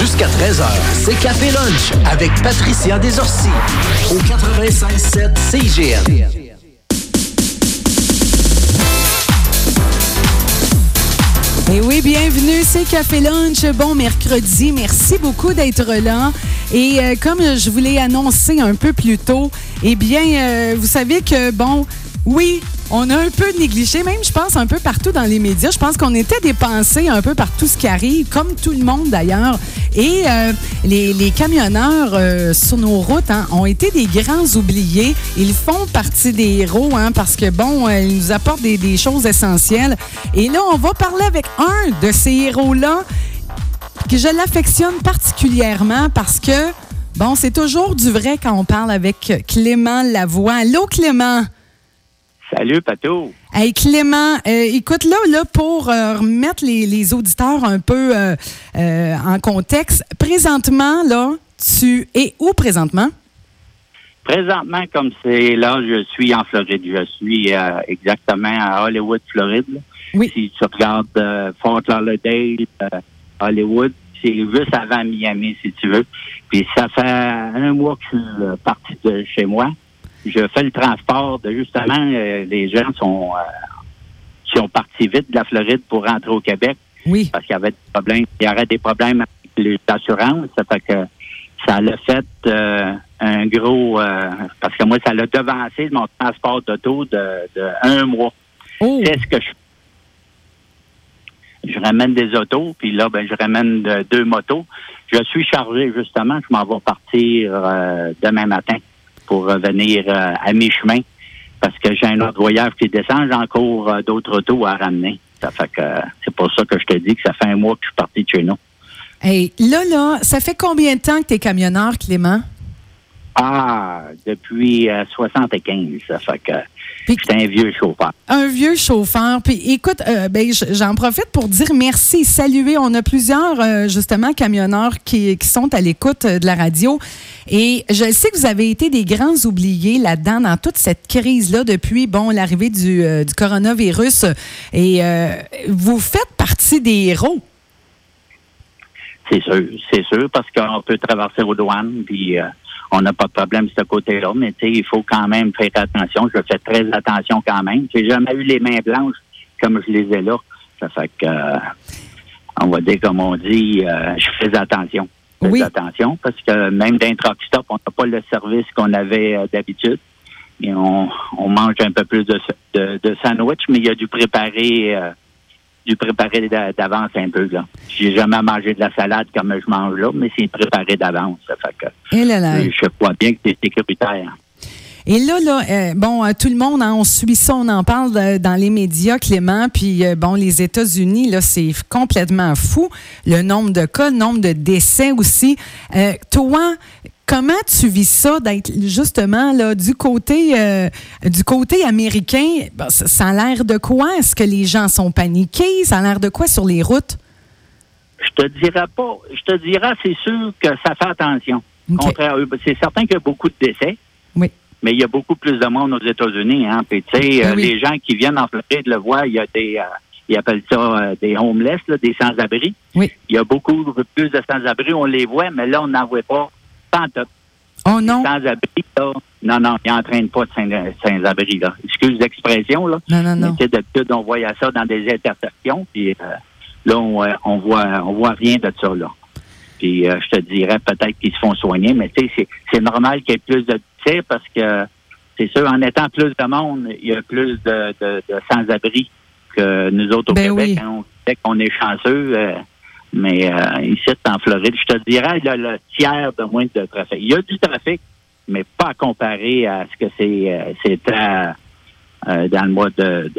Jusqu'à 13h, c'est Café Lunch avec Patricia Desorcy au 96.7 CGM. Et oui, bienvenue, c'est Café Lunch. Bon mercredi. Merci beaucoup d'être là. Et euh, comme je vous l'ai annoncé un peu plus tôt, eh bien, euh, vous savez que, bon, oui, on a un peu négligé, même je pense un peu partout dans les médias. Je pense qu'on était dépensé un peu par tout ce qui arrive, comme tout le monde d'ailleurs. Et euh, les, camionneurs euh, sur nos routes hein, ont été des grands oubliés. Ils font partie des héros hein, parce que, bon, euh, ils nous apportent des, des choses essentielles. Et là, on va parler avec un de ces héros-là que je l'affectionne particulièrement parce que, bon, c'est toujours du vrai quand on parle avec Clément Lavoie. Allô, Clément? Salut, Pato. Hey, Clément, euh, écoute, là, là pour euh, remettre les, auditeurs un peu euh, en contexte, présentement, là, tu es où présentement? Présentement, comme c'est là, je suis en Floride. Je suis exactement à Hollywood, Floride. Oui. Si tu regardes Fort Lauderdale, Hollywood, c'est juste avant Miami, si tu veux. Puis ça fait un mois que je suis parti de chez moi je fais le transport de justement euh, les gens sont euh, sont partis vite de la Floride pour rentrer au Québec. Oui. Parce qu'il y avait des problèmes, il y aurait des problèmes avec les assurances. Ça fait que ça l'a fait euh, un gros parce que moi, ça l'a devancé mon transport d'auto de, de, un mois. Oh. Qu'est-ce que je je ramène des autos, puis là, ben, je ramène deux motos. Je suis chargé, justement. Je m'en vais partir demain matin pour revenir euh, à mi-chemin parce que j'ai un autre voyage qui descend, j'ai encore euh, d'autres autos à ramener. Ça fait que c'est pour ça que je te dis que ça fait un mois que je suis parti de chez nous. Hey, là, là, ça fait combien de temps que tu es camionneur, Clément? Ah, depuis 75. Euh, ça fait que c'est un vieux chauffeur. Un vieux chauffeur. Puis écoute, euh, ben, j'en profite pour dire merci, saluer. On a plusieurs, euh, justement, camionneurs qui, qui sont à l'écoute de la radio. Et je sais que vous avez été des grands oubliés là-dedans, dans toute cette crise-là, depuis, bon, l'arrivée du, du, coronavirus. Et vous faites partie des héros. C'est sûr, c'est sûr, parce qu'on peut traverser aux douanes, puis on n'a pas de problème de ce côté-là, mais il faut quand même faire attention. Je fais très attention quand même. J'ai jamais eu les mains blanches comme je les ai là. Ça fait que, euh, on va dire comme on dit, euh, je fais attention. Je fais attention parce que même d'un truck stop, on n'a pas le service qu'on avait euh, d'habitude. Et on, mange un peu plus de, de, sandwich, mais il y a du préparé du préparé d'avance un peu. là. J'ai jamais mangé de la salade comme je mange là, mais c'est préparé d'avance. Que Et là, là. je crois bien que c'est sécuritaire. Et là, là, euh, bon, euh, tout le monde, hein, on suit ça, on en parle dans les médias, Clément. Puis, euh, bon, les États-Unis, là, c'est complètement fou. Le nombre de cas, le nombre de décès aussi. toi, comment tu vis ça d'être justement là du côté du côté américain? Ça, a l'air de quoi? Est-ce que les gens sont paniqués? Ça a l'air de quoi sur les routes? Je te dirais pas. Je te dirais, c'est sûr que ça fait attention. C'est certain qu'il y a beaucoup de décès. Oui mais il y a beaucoup plus de monde aux États-Unis. Hein. Puis, tu sais, euh, les gens qui viennent en Floride le voient, il y a des, euh, ils appellent ça euh, des homeless, là, des sans-abri. Oui. Il y a beaucoup plus de sans-abri, on les voit, mais là, on n'en voit pas tant Oh non? Sans-abri, là, non, non, ils n'entraînent pas de sans-abri, là. Excuse l'expression, là. Non, non, non. Mais d'habitude, on voyait ça dans des intersections, puis là, on, on voit, on voit rien de ça, là. Puis je te dirais peut-être qu'ils se font soigner, mais tu sais, c'est normal qu'il y ait plus de parce que c'est sûr, en étant plus de monde, il y a plus de, sans-abri que nous autres au ben Québec. Hein. on est chanceux, euh, mais euh, ici, en Floride, je te dirais, il y a le tiers de moins de trafic. Il y a du trafic, mais pas comparé à ce que c'est c'était euh, dans le mois de,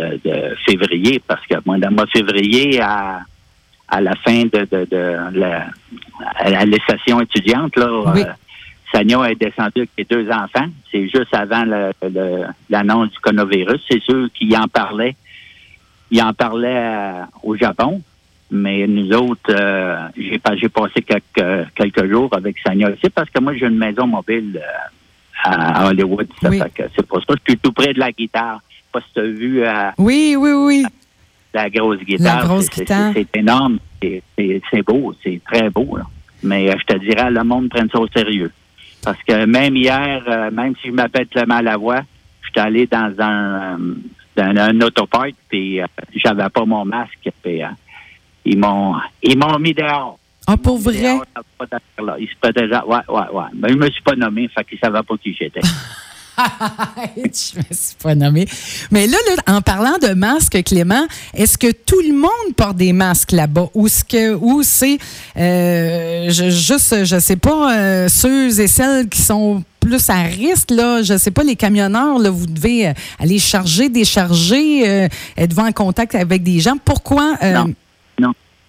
février, parce que moi, dans le mois de février, à, à la fin de, la, à la session étudiante, là, Sagnon est descendu avec ses deux enfants. C'est juste avant l'annonce du coronavirus. C'est sûr qu'il en parlait. Il en parlait euh, au Japon. Mais nous autres, euh, j'ai passé quelques, quelques jours avec Sagnon aussi parce que moi, j'ai une maison mobile euh, à Hollywood. C'est pour ça que je suis tout près de la guitare. Pas si tu as vu. oui, oui, oui. La grosse guitare. La grosse guitare. C'est énorme. C'est beau. C'est très beau. Là. Mais euh, je te dirais, le monde prenne ça au sérieux. Parce que même hier, euh, même si je m'appelle Clément Lavoie, je suis allé dans un, euh, dans un autopark, puis euh, j'avais pas mon masque, puis euh, ils m'ont ils m'ont mis dehors. Ah, pour vrai? Dehors. Ils se protégeaient. Ouais, ouais, ouais. Mais je me suis pas nommé, fait qu'ils savaient pas qui j'étais. je me suis pas nommé. Mais là, là, en parlant de masques, Clément, est-ce que tout le monde porte des masques là-bas? Ou ce que ou c'est euh, je, juste je sais pas euh, ceux et celles qui sont plus à risque là, je sais pas les camionneurs là, vous devez euh, aller charger, décharger, euh, êtes-vous en contact avec des gens Pourquoi Non.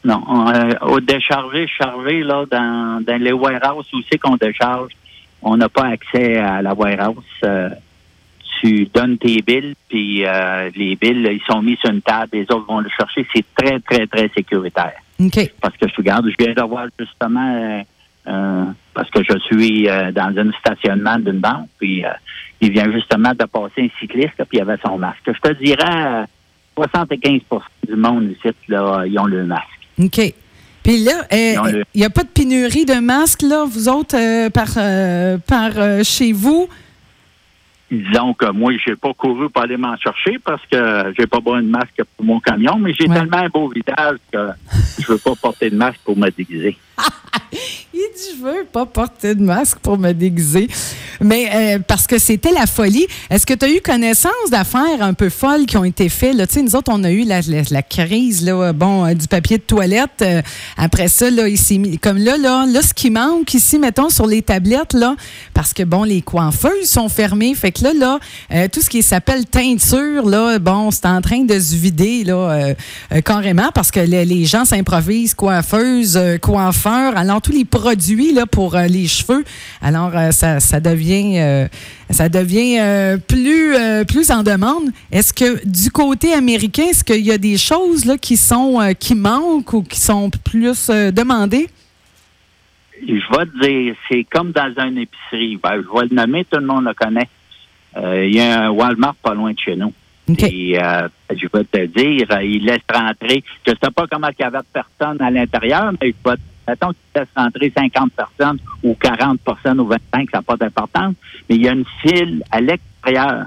Non. Non. On, euh, au décharger, charger, là, dans, dans les warehouses où c'est qu'on décharge, on n'a pas accès à la warehouse. Euh, tu donnes tes billes, puis euh, les billes, ils sont mis sur une table, les autres vont le chercher. C'est très, très, très sécuritaire. OK. Parce que je regarde, je viens de voir justement, euh, euh, parce que je suis euh, dans un stationnement d'une banque, puis euh, il vient justement de passer un cycliste, là, puis il avait son masque. Je te dirais, euh, 75% du monde ici, là, ils ont le masque. OK. Puis là, il Non, le- n'y a pas de pénurie de masques, là, vous autres, euh, par, euh, par euh, chez vous? Disons que moi, j'ai pas couru pour aller m'en chercher parce que j'ai pas besoin de masque pour mon camion, mais j'ai Ouais. tellement un beau visage que je veux pas porter de masque pour me déguiser. Il dit, je veux pas porter de masque pour me déguiser. Mais euh, parce que c'était la folie. Est-ce que tu as eu connaissance d'affaires un peu folles qui ont été faites? Là? Nous autres, on a eu la, crise là, bon, euh, du papier de toilette. Euh, après ça, là, mis. Comme là, là, là, ce qui manque ici, mettons, sur les tablettes, là, parce que bon, les coiffeuses sont fermées. Fait que là, là, tout ce qui s'appelle teinture, là, bon, c'est en train de se vider, là, carrément, parce que les, les gens s'improvisent coiffeuses, coiffeurs, alors tous les produits là, pour les cheveux. Alors, ça, ça devient, euh, ça devient euh, plus, euh, plus en demande. Est-ce que du côté américain, est-ce qu'il y a des choses là, qui sont qui manquent ou qui sont plus demandées? Je vais te dire, c'est comme dans une épicerie. Ben, je vais le nommer, tout le monde le connaît. Il y a un Walmart pas loin de chez nous. Et euh, je vais te dire, il laisse rentrer. Je ne sais pas comment il y avait de personnes à l'intérieur, mais je vais te Mettons qu'il laisse rentrer 50 personnes ou 40 personnes ou 25, ça n'a pas d'importance. Mais il y a une file à l'extérieur,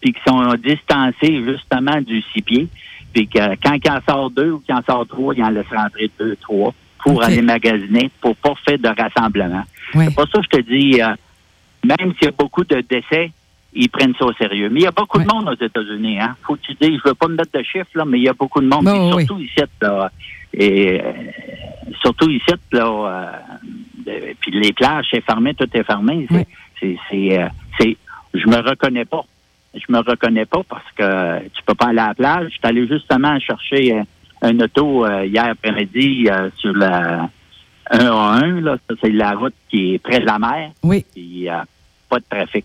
puis qui sont distancés justement du six pieds. Puis que quand il en sort deux ou qu'il en sort trois, il en laisse rentrer deux, trois pour aller magasiner, pour pas faire de rassemblement. C'est pour ça que je te dis, euh, même s'il y a beaucoup de décès, ils prennent ça au sérieux. Mais il y a beaucoup de monde aux États-Unis. Hein? Faut que tu dises, je veux pas me mettre de chiffres, là, mais il y a beaucoup de monde. Bon, surtout ici, là, et euh, surtout ici, là, euh, euh, puis les plages, c'est fermé, tout est fermé. C'est, c'est, c'est, euh, c'est- je me reconnais pas. Je me reconnais pas parce que tu peux pas aller à la plage. Je suis allé justement chercher euh, un auto hier après-midi sur la 1 à 1. Là. Ça, c'est la route qui est près de la mer. Oui. Puis pas de trafic.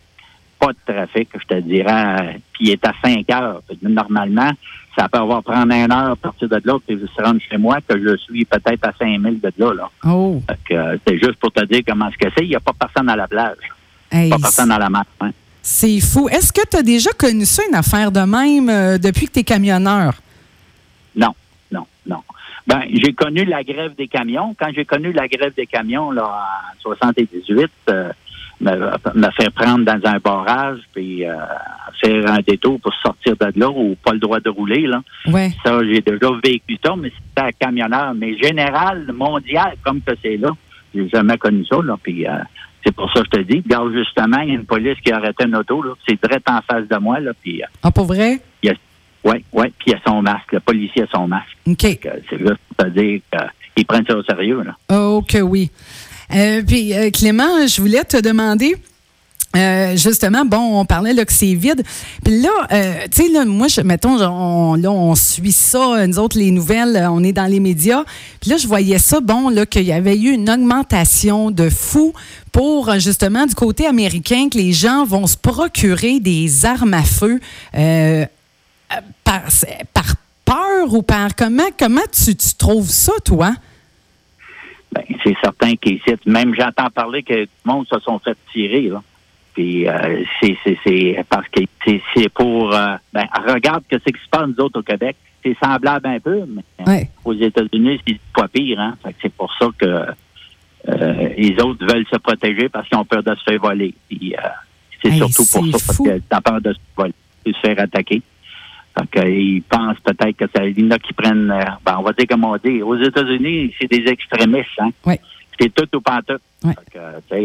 Pas de trafic, je te dirais. Puis il est à 5 heures. Normalement, ça peut avoir prendre une heure à partir de là, puis je se rendre chez moi, que je suis peut-être à 5000 de là. là. Oh. Euh, c'est juste pour te dire comment ce que c'est. Il n'y a pas personne à la plage. Hey, Pas personne à la mer. hein. c'est fou. Est-ce que tu as déjà connu ça, une affaire de même, euh, depuis que tu es camionneur? Non, non, non. Ben, j'ai connu la grève des camions. Quand j'ai connu la grève des camions, là, en 78, euh, me, me faire prendre dans un barrage, puis euh, faire un détour pour sortir de là, ou pas le droit de rouler, là. Ouais. Ça, j'ai déjà vécu ça, mais c'était à camionneur. Mais général, mondial, comme que c'est là, j'ai jamais connu ça, là. Puis euh, c'est pour ça que je te dis, regarde, justement, il y a une police qui a arrêté une auto, là. C'est direct en face de moi, là. Puis, euh, Ah, pour vrai? ouais, ouais, puis il a son masque. Le policier a son masque. OK. C'est juste pour te dire qu'ils prennent ça au sérieux, là. Oh, que oui. Euh, puis, euh, Clément, je voulais te demander. euh, justement, bon, on parlait là que c'est vide. Puis là, euh, tu sais, là, moi, je, mettons, on, là, on suit ça, nous autres, les nouvelles, euh, on est dans les médias. Puis là, je voyais ça, bon, là, qu'il y avait eu une augmentation de fou pour, justement, du côté américain, que les gens vont se procurer des armes à feu euh, euh, par, par peur ou par comment, comment tu, tu trouves ça, toi? Ben, c'est certain qu'ici, même j'entends parler que tout le monde se sont fait tirer, là. Puis euh, c'est, c'est, c'est parce que c'est, c'est pour euh, ben, regarde que c'est qui se passe nous autres au Québec. C'est semblable un peu, mais Ouais. aux États-Unis, c'est pas pire, hein. C'est pour ça que euh, les autres veulent se protéger parce qu'ils ont peur de se faire voler. Puis, euh, c'est Hey, surtout pour ça, parce que t'as peur de se voler et se faire attaquer. Que, ils pensent peut-être que il y en a qui prennent, euh, ben, on va dire comme on dit, aux États-Unis, c'est des extrémistes, hein. Ouais. C'est tout ou pas tout. Ouais.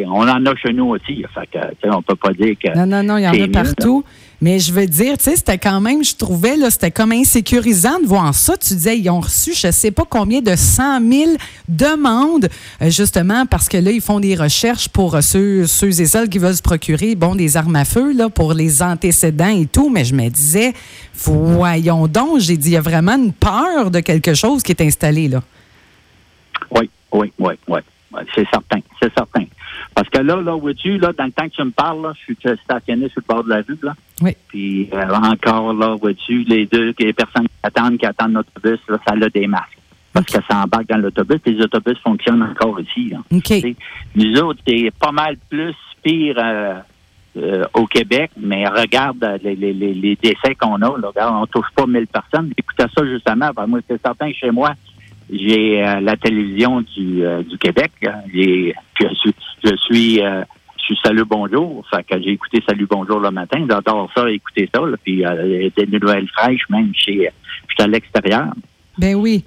On en a chez nous aussi. Fait que, on peut pas dire que. Non, non, non, il y en c'est a mieux, partout. Mais je veux dire, tu sais, c'était quand même, je trouvais, là, c'était comme insécurisant de voir ça. Tu disais, ils ont reçu, je sais pas combien de 100 000 demandes, euh, justement, parce que là, ils font des recherches pour euh, ceux, ceux et celles qui veulent se procurer, bon, des armes à feu, là, pour les antécédents et tout. Mais je me disais, voyons donc, j'ai dit, il y a vraiment une peur de quelque chose qui est installé, là. Oui, oui, oui, oui. C'est certain, c'est certain. Parce que là, là, vois-tu, là, dans le temps que tu me parles, là, je suis stationné sur le bord de la rue, là. Oui. Puis euh, encore, là, vois-tu, les deux, les personnes qui attendent, qui attendent l'autobus, là, ça a des masques. Parce que ça embarque dans l'autobus. Les autobus fonctionnent encore ici, là. OK. Tu sais, Nous autres, c'est pas mal plus pire euh, euh, au Québec, mais regarde euh, les, les, les, les décès qu'on a. Là, regarde, on touche pas 1000 personnes. Écoutez ça justement. Ben, moi, c'est certain que chez moi, j'ai euh, la télévision du, euh, du Québec. J'ai- Je suis, je suis, euh, je suis Salut Bonjour. Que j'ai écouté Salut Bonjour le matin. J'adore ça, écouter ça. Là. Puis des nouvelles fraîches, même chez, suis à l'extérieur. Ben oui.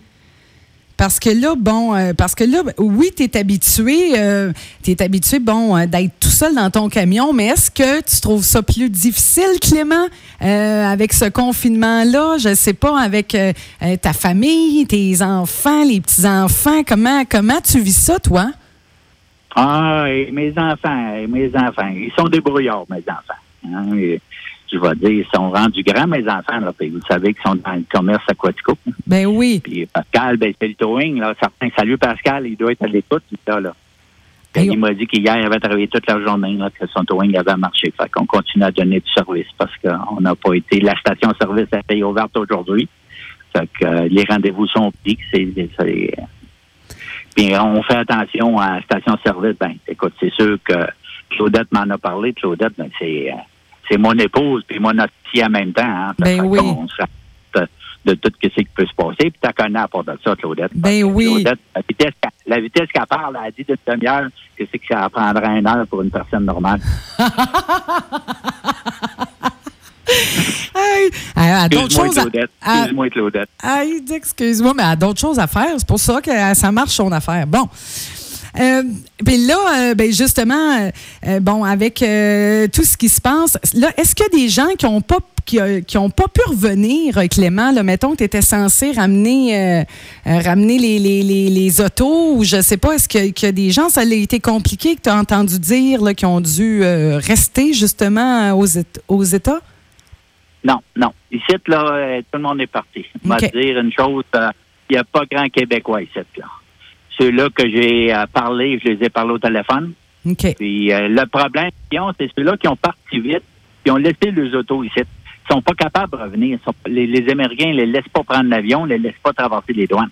Parce que là, bon, parce que là, oui, tu es habitué, euh, t'es habitué, bon, d'être seul dans ton camion, mais est-ce que tu trouves ça plus difficile, Clément, euh, avec ce confinement-là? Je sais pas, avec euh, euh, ta famille, tes enfants, les petits-enfants, comment, comment tu vis ça, toi? Ah, et mes enfants, et mes enfants, ils sont débrouillards, mes enfants. hein. Et je vais dire, ils sont rendus grands, mes enfants. Là, puis vous savez qu'ils sont dans le commerce aquatico. Ben oui. Puis Pascal, ben, c'est le towing. Là. Certains, salut Pascal, il doit être à l'écoute, là. là. Puis il m'a dit qu'hier, il avait travaillé toute la journée, là, que son towing avait marché. Fait qu'on continue à donner du service parce qu'on n'a pas été. La station-service a été ouverte aujourd'hui. Fait que euh, les rendez-vous sont pris. C'est, puis on fait attention à la station-service. Ben, écoute, c'est sûr que Claudette m'en a parlé. Claudette, ben, c'est, euh, c'est mon épouse puis mon associé en même temps. Hein. Ben oui. De tout ce qui peut se passer. Puis tu connais à part de ça, Claudette. Ben oui. Claudette, la vitesse, qu'elle- la vitesse qu'elle parle, elle dit d'une demi-heure que c'est que ça prendrait une heure pour une personne normale. Hey, a d'autres choses à... Claudette. à- Excuse-moi, Claudette. Excuse-moi, mais elle a d'autres choses à faire. C'est pour ça que euh, ça marche son affaire. Bon. Euh, puis là, euh, ben justement, euh, euh, bon, avec tout ce qui se passe, là, est-ce qu'il y a des gens qui n'ont pas qui, qui ont pas pu revenir, Clément? Là, mettons que tu étais censé ramener, ramener les, les, les, les autos ou je sais pas, est-ce que- qu'il y a des gens, ça a été compliqué que tu as entendu dire là, qui ont dû rester justement aux, aux États? Non, non. Ici, là, tout le monde est parti. Je vais OK. te dire une chose, il n'y a pas grand Québécois ici, là. Ceux-là que j'ai euh, parlé, je les ai parlé au téléphone. Puis euh, le problème c'est ceux-là qui ont parti vite, qui ont laissé leurs autos ici. Ils sont pas capables de revenir. Sont- les, les Américains ne les laissent pas prendre l'avion, ne les laissent pas traverser les douanes.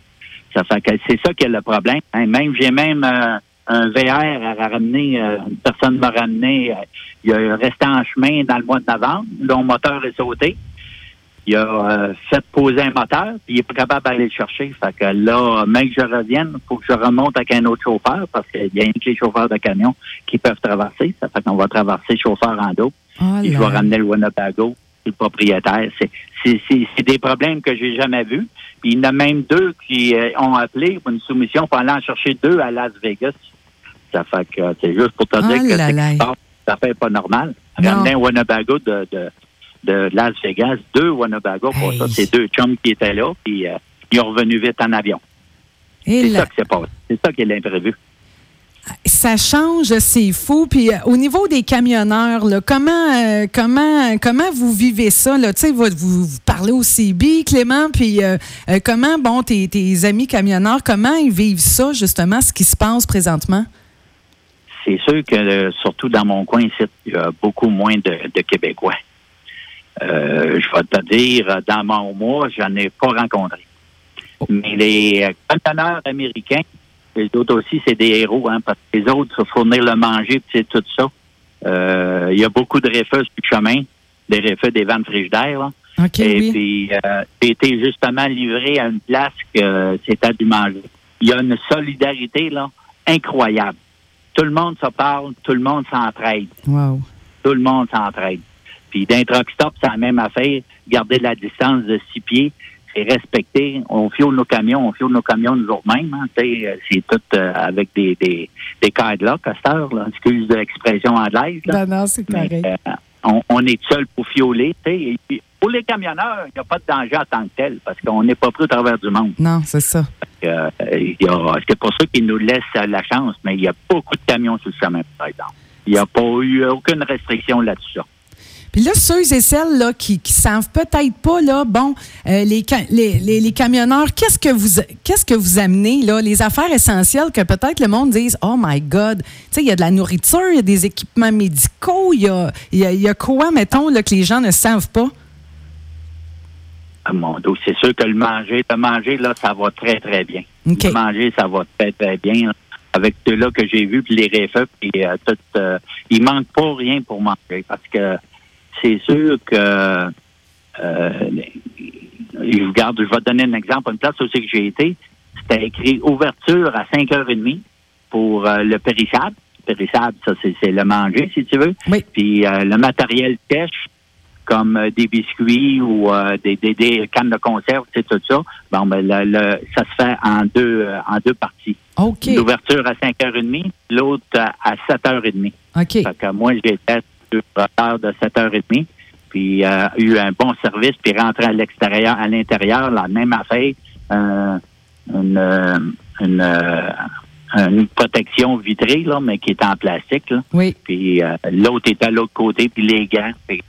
Ça fait que c'est ça qui est le problème. Hein, même j'ai même euh, un VR à ramener, euh, une personne m'a ramené, il a resté en chemin dans le mois de novembre, son moteur est sauté. Il a euh, fait poser un moteur, puis il est pas capable d'aller le chercher. Fait que là, même que je revienne, il faut que je remonte avec un autre chauffeur, parce qu'il y a un que les chauffeurs de camion qui peuvent traverser. Ça fait qu'on va traverser le chauffeur en dos. Oh Puis je vais ramener le Winnebago, le propriétaire. C'est, des problèmes que j'ai jamais vus. Puis il y en a même deux qui euh, ont appelé pour une soumission pour aller en chercher deux à Las Vegas. Ça fait que c'est juste pour te dire Oh que c'est là. ça fait pas normal. Ramener un Winnebago de, de, de Las Vegas, deux Winnebago pour Hey. ça. C'est deux chums qui étaient là, puis euh, ils ont revenu vite en avion. C'est ça qui s'est passé. C'est ça qui est l'imprévu. Ça change, c'est fou. Puis euh, au niveau des camionneurs, là, comment, euh, comment, comment vous vivez ça? Là? Tu sais, vous, vous, vous parlez au CB, Clément, puis euh, comment, bon, tes, tes amis camionneurs, comment ils vivent ça, justement, ce qui se passe présentement? C'est sûr que, surtout dans mon coin ici, il y a beaucoup moins de, de Québécois. Euh, je vais te dire, euh, dans mon mois, j'en ai pas rencontré. Mais les euh, camionneurs américains, les autres aussi, c'est des héros, hein, parce que les autres, faut fournir le manger, puis c'est tout ça. Euh, il y a beaucoup de réfeux sur le chemin, des réfeux des vannes frigidaires, là. OK, Et oui. puis, euh, été justement livré à une place que c'était du manger. Il y a une solidarité là incroyable. tout le monde se parle, tout le monde s'entraide. Wow. Tout le monde s'entraide. Puis d'un truck stop, c'est la même affaire. Garder la distance de six pieds, c'est respecter. On fioule nos camions, on fioule nos camions nous autres-mêmes. Hein, tu sais, c'est tout euh, avec des, des, des là, à cette heure, là. Excuse l'expression anglaise. Là. Non, non, c'est correct. euh, on, on est seul pour fioler. Et puis, pour les camionneurs, il n'y a pas de danger en tant que tel parce qu'on n'est pas pris au travers du monde. Non, c'est ça. Euh, c'est pour ça qu'ils nous laissent la chance, mais il y a beaucoup de camions sur le chemin, par exemple. Il n'y a pas eu aucune restriction là-dessus. Puis là, ceux et celles là, qui ne savent peut-être pas, là, bon, euh, les, les, les- les camionneurs, qu'est-ce que vous qu'est-ce que vous amenez, là, les affaires essentielles que peut-être le monde dise Oh my God, tu sais, il y a de la nourriture, il y a des équipements médicaux, il y a, il y a- y a quoi, mettons, là, que les gens ne savent pas? Ah, mon Dieu, c'est sûr que le manger, le manger, là, ça va très, très bien. Le manger, ça va très, très bien. Avec ceux-là que j'ai vus, puis les réfeux, puis euh, tout, euh, il manque pas rien pour manger. Parce que c'est sûr que euh, je regarde, je vais te donner un exemple. Une place aussi que j'ai été, c'était écrit ouverture à 5h30 pour euh, le périssable. Périssable, ça, c'est le manger, si tu veux. Oui. Puis euh, le matériel pêche, comme euh, des biscuits ou des, des, des cannes de conserve, c'est tout ça. Bon, ben, le, le- ça se fait en deux, en deux parties. OK. L'ouverture à 5h30, l'autre à, à 7h30. OK. Fait que moi, heures de 7h30, puis euh, eu un bon service, puis rentré à l'extérieur, à l'intérieur, la même affaire, euh, une, euh, une, une protection vitrée, là, mais qui est en plastique, là. Oui. Puis l'autre est à l'autre côté, puis les gants. Puis,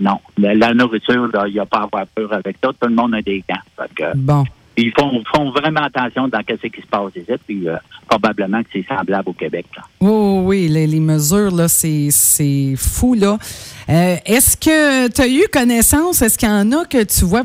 non, la, nourriture, il n'y a pas à avoir peur avec ça. Tout le monde a des gants. Que, Bon. Ils font, font vraiment attention dans ce qui se passe ici, puis euh, probablement que c'est semblable au Québec. Là. Oui, oui, les, mesures, là, c'est, c'est fou, là. Euh, est-ce que tu as eu connaissance, est-ce qu'il y en a que tu vois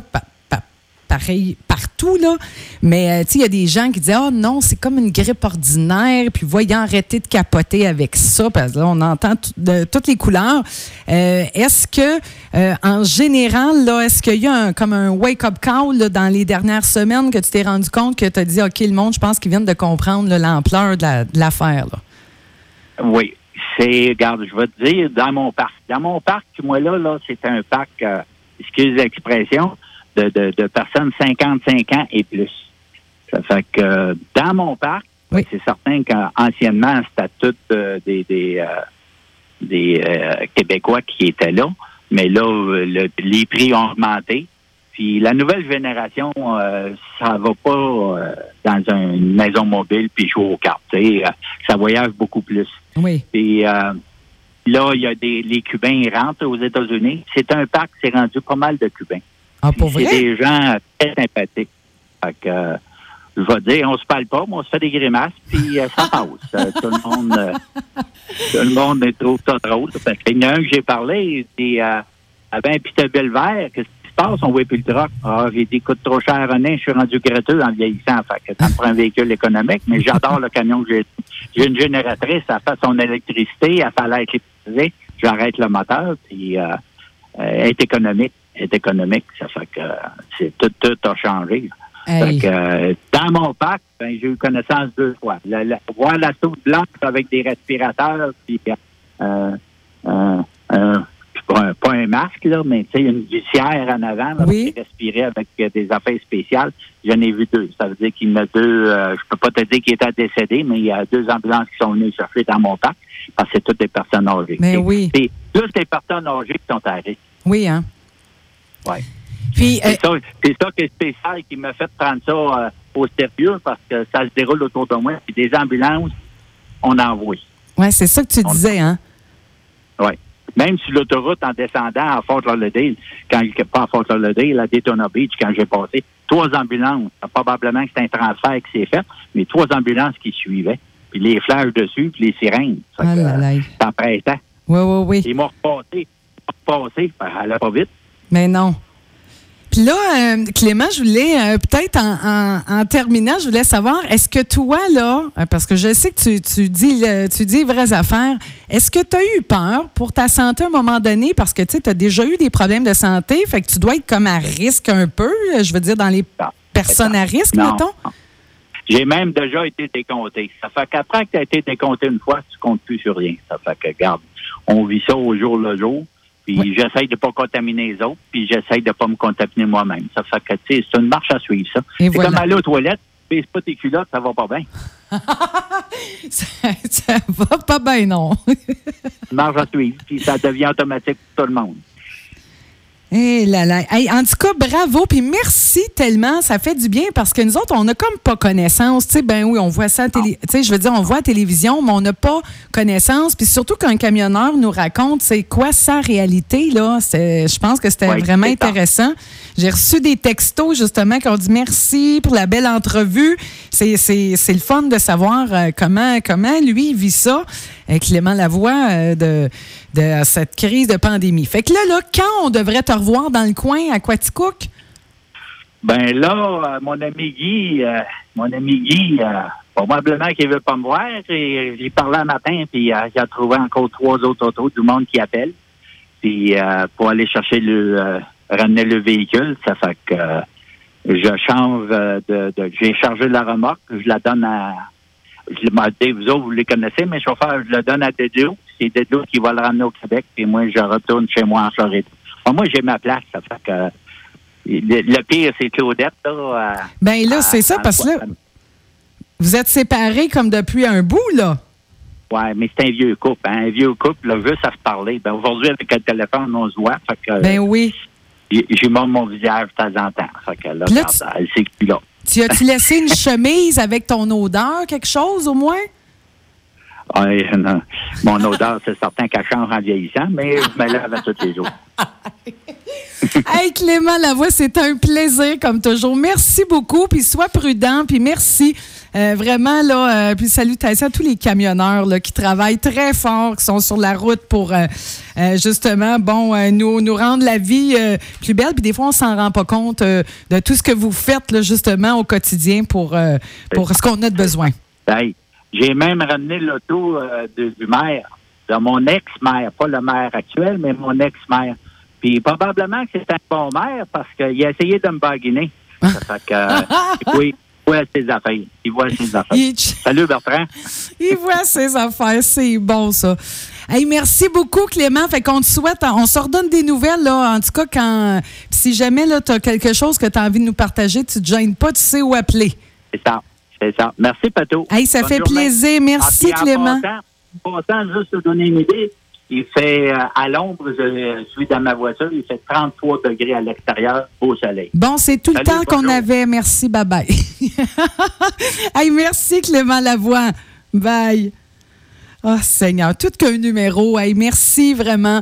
pareil partout, là? Mais, euh, tu sais, il y a des gens qui disent, ah non, c'est comme une grippe ordinaire, puis voyons arrêter de capoter avec ça, parce que là, on entend de toutes les couleurs. Euh, est-ce que, euh, en général, là, est-ce qu'il y a comme un wake-up call dans les dernières semaines que tu t'es rendu compte que tu as dit, OK, le monde, je pense qu'ils viennent de comprendre l'ampleur de, la- de l'affaire? Oui, c'est, regarde, je vais te dire, dans mon parc. Dans mon parc, moi, là, là c'est un parc, euh, excuse l'expression, de, de, de personnes 55 ans et plus. Ça fait que dans mon parc, Oui. c'est certain qu'anciennement, c'était tous euh, des, des, euh, des euh, Québécois qui étaient là. Mais là, le- les prix ont augmenté. Puis la nouvelle génération, ça va pas dans un- une maison mobile puis jouer aux cartes. ça voyage beaucoup plus. Oui. Puis là, il y a des les Cubains ils rentrent aux États-Unis. C'est un parc, c'est rendu pas mal de Cubains. Ah, pour C'est des gens très sympathiques. Fait que, euh, je vais dire, on se parle pas, mais on se fait des grimaces, puis euh, ça passe. Euh, tout le monde, euh, tout le monde trouve ça drôle. Parce qu'il y en a un que j'ai parlé, il dit, euh, avait un Peterbilt vert, qu'est-ce qui se passe? On voit plus le troc. Ah, j'ai dit, coûte trop cher, René, je suis rendu gratteux en vieillissant. Fait que ça me prend un véhicule économique, mais j'adore le camion que j'ai. J'ai une génératrice, elle fait son électricité, elle fait l'air électricité, j'arrête le moteur, puis elle est économique. Est économique. Ça fait que euh, c'est tout, tout a changé. Fait Hey. que, euh, dans mon parc, ben, j'ai eu connaissance deux fois. La- la- voir la soupe blanche avec des respirateurs, puis euh, euh, euh, pas, un, pas un masque, là, mais tu sais, une visière en avant là, Oui. qui respirait avec des affaires spéciales. J'en ai vu deux. Ça veut dire qu'il y en a deux, je peux pas te dire qu'il était décédé, mais il y a deux ambulances qui sont venues chercher dans mon parc, parce que c'est toutes des personnes âgées. Mais C'est- oui. C'est juste des personnes âgées qui sont à risque. Oui, hein? Ouais. Puis, euh, C'est ça, c'est ça qui est spécial qui m'a fait prendre ça euh, au sérieux parce que ça se déroule autour de moi. Puis des ambulances, on envoie. ouais, c'est ça que tu On- disais, hein? Oui. Même sur l'autoroute en descendant à Fort Lauderdale, quand pas à Fort Lauderdale, à Daytona Beach, quand j'ai passé, trois ambulances. Probablement que c'est un transfert qui s'est fait, mais trois ambulances qui suivaient. Puis les flashs dessus, puis les sirènes. Ah que, là là. euh, ça prêtait. Oui, oui, oui. Ils m'ont repassé. Ils m'ont repassé. Ben, allait pas vite. Mais non. Puis là, euh, Clément, je voulais euh, peut-être en, en- en terminant, je voulais savoir, est-ce que toi, là, euh, parce que je sais que tu, tu dis le- tu dis les vraies affaires, est-ce que tu as eu peur pour ta santé à un moment donné? Parce que tu sais, tu as déjà eu des problèmes de santé, fait que tu dois être comme à risque un peu, je veux dire, dans les Non. personnes à risque, Non. mettons. J'ai même déjà été décompté. Ça fait qu'après que tu as été décompté une fois, tu comptes plus sur rien. Ça fait que, garde, on vit ça au jour le jour. Puis j'essaye de pas contaminer les autres, puis j'essaye de pas me contaminer moi-même. Ça fait que, tu sais, c'est une marche à suivre, ça. C'est comme aller aux toilettes, baisse pas tes culottes, ça va pas bien. ça, ça va pas bien, non? marche à suivre, puis ça devient automatique pour tout le monde. Eh là là. en tout cas, bravo, puis merci tellement. Ça fait du bien parce que nous autres, on n'a comme pas connaissance. Tu sais, ben oui, on voit ça à télé. Tu sais, je veux dire, on voit à télévision, mais on n'a pas connaissance. Puis surtout qu'un camionneur nous raconte c'est quoi sa réalité, là. Je pense que c'était vraiment intéressant. J'ai reçu des textos, justement, qui ont dit merci pour la belle entrevue. C'est le fun de savoir euh, comment, comment lui vit ça. Euh, Clément Lavoie euh, de, de cette crise de pandémie. Fait que là, là, quand on devrait te revoir dans le coin à Quaticook? Ben là, euh, mon ami Guy, mon ami Guy, probablement qu'il veut pas me voir. J'ai parlé un matin, puis il a trouvé encore trois autres autos, du monde qui appelle. Puis pour aller chercher le ramener le véhicule, ça fait que je change de, de j'ai chargé la remorque, je la donne à je l'ai vous autres, vous les connaissez, mes chauffeurs, je le donne à Dédou. C'est Dédou qui va le ramener au Québec, puis moi, je retourne chez moi en Floride. moi, j'ai ma place, ça fait que le, pire, c'est Claudette. Là, ben là, c'est ça, parce que là, vous êtes séparés comme depuis un bout, là. Oui, mais c'est un vieux couple. Hein? Un vieux couple, là, juste à se parler. Ben, aujourd'hui, avec le téléphone, on se voit. Fait que, ben oui. J'ai montré mon visage de temps en temps. Fait que là. Tu as-tu laissé une chemise avec ton odeur, quelque chose au moins? Oui, non. Mon odeur, c'est certain qu'elle change en vieillissant, mais je me lave à tous les jours. hey Clément Lavoie, c'est un plaisir comme toujours. Merci beaucoup, puis sois prudent, puis merci. Euh, vraiment, là, euh, puis salutations à tous les camionneurs là, qui travaillent très fort, qui sont sur la route pour euh, justement, bon, nous, nous rendre la vie plus belle. Puis des fois, on s'en rend pas compte de tout ce que vous faites, là, justement, au quotidien pour, pour ce qu'on a de besoin. Hey, j'ai même ramené l'auto du maire, de mon ex-maire, pas le maire actuel, mais mon ex-maire. Puis probablement que c'est un bon maire parce qu'il a essayé de me baguiner. Ça fait que, oui voit ses affaires. Il voit ses affaires. Salut, Bertrand. Il voit ses affaires. C'est bon, ça. Hey, merci beaucoup, Clément. Fait qu'on te souhaite, on se redonne des nouvelles, là. En tout cas, quand, si jamais, tu as quelque chose que tu as envie de nous partager, tu te gênes pas, tu sais où appeler. C'est ça. C'est ça. Merci, Pato. Hey, ça fait plaisir. Merci, ah, Clément. Pour juste te donner une idée, il fait, euh, à l'ombre, je suis dans ma voiture, il fait 33 degrés à l'extérieur, au soleil. Bon, c'est tout le temps qu'on avait. Merci, bye bye. hey, merci Clément Lavoie. Bye. Oh Seigneur, tout qu'un numéro. Hey, merci vraiment.